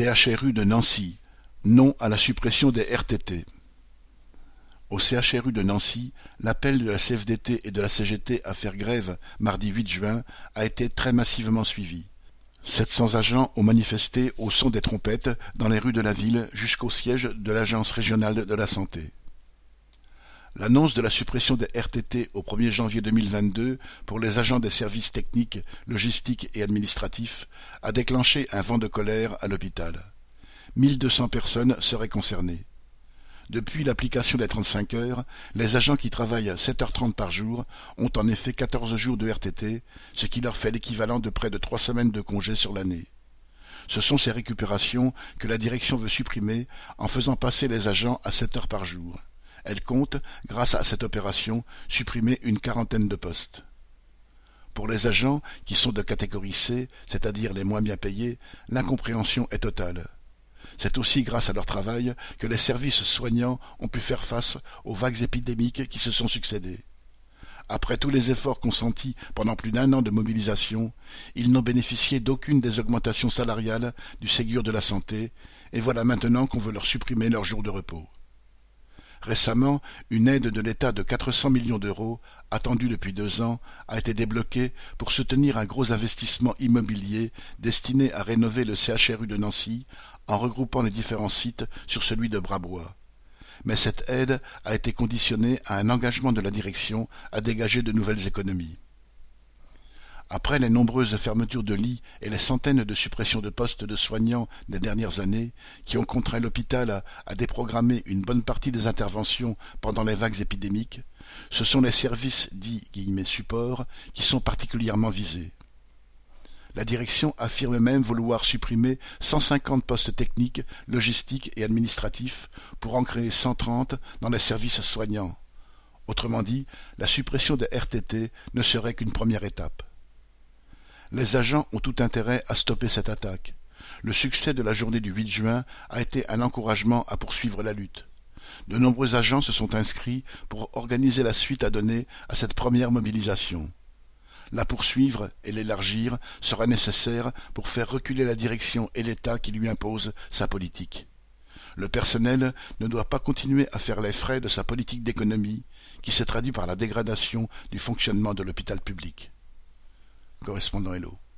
CHRU de Nancy, non à la suppression des RTT. Au CHRU de Nancy, l'appel de la CFDT et de la CGT à faire grève mardi 8 juin a été très massivement suivi. 700 agents ont manifesté au son des trompettes dans les rues de la ville jusqu'au siège de l'Agence régionale de la santé. L'annonce de la suppression des RTT au 1er janvier 2022 pour les agents des services techniques, logistiques et administratifs a déclenché un vent de colère à l'hôpital. 1200 personnes seraient concernées. Depuis l'application des 35 heures, les agents qui travaillent 7h30 par jour ont en effet 14 jours de RTT, ce qui leur fait l'équivalent de près de trois semaines de congé sur l'année. Ce sont ces récupérations que la direction veut supprimer en faisant passer les agents à 7 heures par jour. Elle compte, grâce à cette opération, supprimer une quarantaine de postes. Pour les agents, qui sont de catégorie C, c'est-à-dire les moins bien payés, l'incompréhension est totale. C'est aussi grâce à leur travail que les services soignants ont pu faire face aux vagues épidémiques qui se sont succédées. Après tous les efforts consentis pendant plus d'un an de mobilisation, ils n'ont bénéficié d'aucune des augmentations salariales du Ségur de la santé, et voilà maintenant qu'on veut leur supprimer leurs jours de repos. Récemment, une aide de l'État de 400 millions d'euros, attendue depuis deux ans, a été débloquée pour soutenir un gros investissement immobilier destiné à rénover le CHRU de Nancy en regroupant les différents sites sur celui de Brabois. Mais cette aide a été conditionnée à un engagement de la direction à dégager de nouvelles économies. Après les nombreuses fermetures de lits et les centaines de suppressions de postes de soignants des dernières années, qui ont contraint l'hôpital à, déprogrammer une bonne partie des interventions pendant les vagues épidémiques, ce sont les services dits guillemets supports qui sont particulièrement visés. La direction affirme même vouloir supprimer 150 postes techniques, logistiques et administratifs pour en créer 130 dans les services soignants. Autrement dit, la suppression des RTT ne serait qu'une première étape. Les agents ont tout intérêt à stopper cette attaque. Le succès de la journée du 8 juin a été un encouragement à poursuivre la lutte. De nombreux agents se sont inscrits pour organiser la suite à donner à cette première mobilisation. La poursuivre et l'élargir sera nécessaire pour faire reculer la direction et l'État qui lui impose sa politique. Le personnel ne doit pas continuer à faire les frais de sa politique d'économie, qui se traduit par la dégradation du fonctionnement de l'hôpital public correspondant Hello.